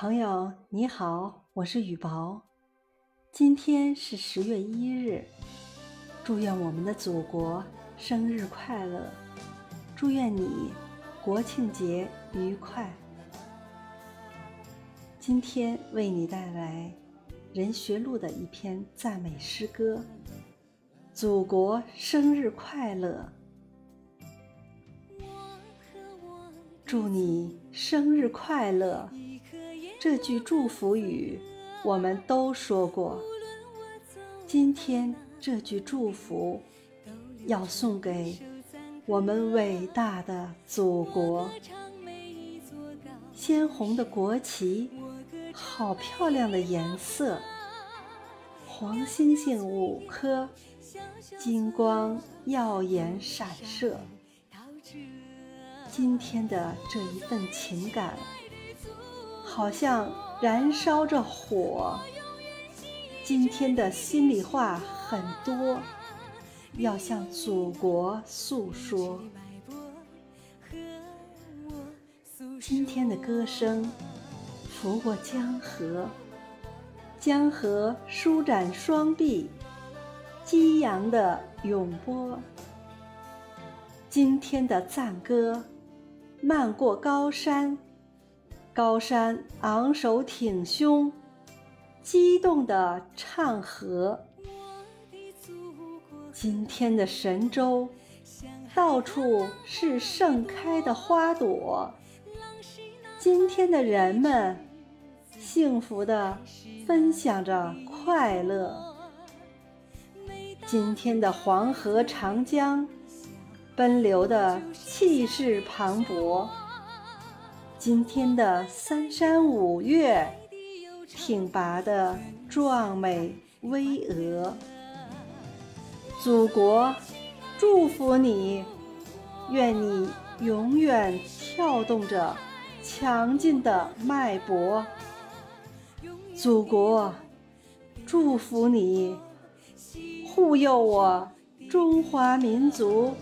朋友你好，我是雨薄。今天是十月一日，祝愿我们的祖国生日快乐！祝愿你国庆节愉快！今天为你带来任学路的一篇赞美诗歌：“祖国生日快乐！祝你生日快乐！”这句祝福语，我们都说过。今天这句祝福，要送给我们伟大的祖国。鲜红的国旗，好漂亮的颜色，黄星星五颗，金光耀眼闪烁。今天的这一份情感。好像燃烧着火。今天的心里话很多，要向祖国诉说。今天的歌声拂过江河，江河舒展双臂，激扬的涌波。今天的赞歌漫过高山。高山昂首挺胸，激动地唱和。今天的神州，到处是盛开的花朵。今天的人们，幸福地分享着快乐。今天的黄河、长江，奔流的气势磅礴。今天的三山五岳，挺拔的壮美巍峨。祖国，祝福你，愿你永远跳动着强劲的脉搏。祖国，祝福你，护佑我中华民族，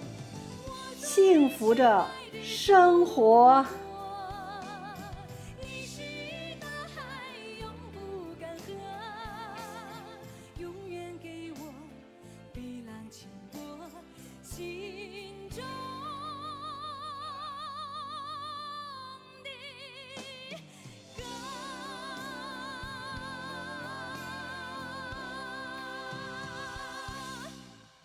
幸福着生活。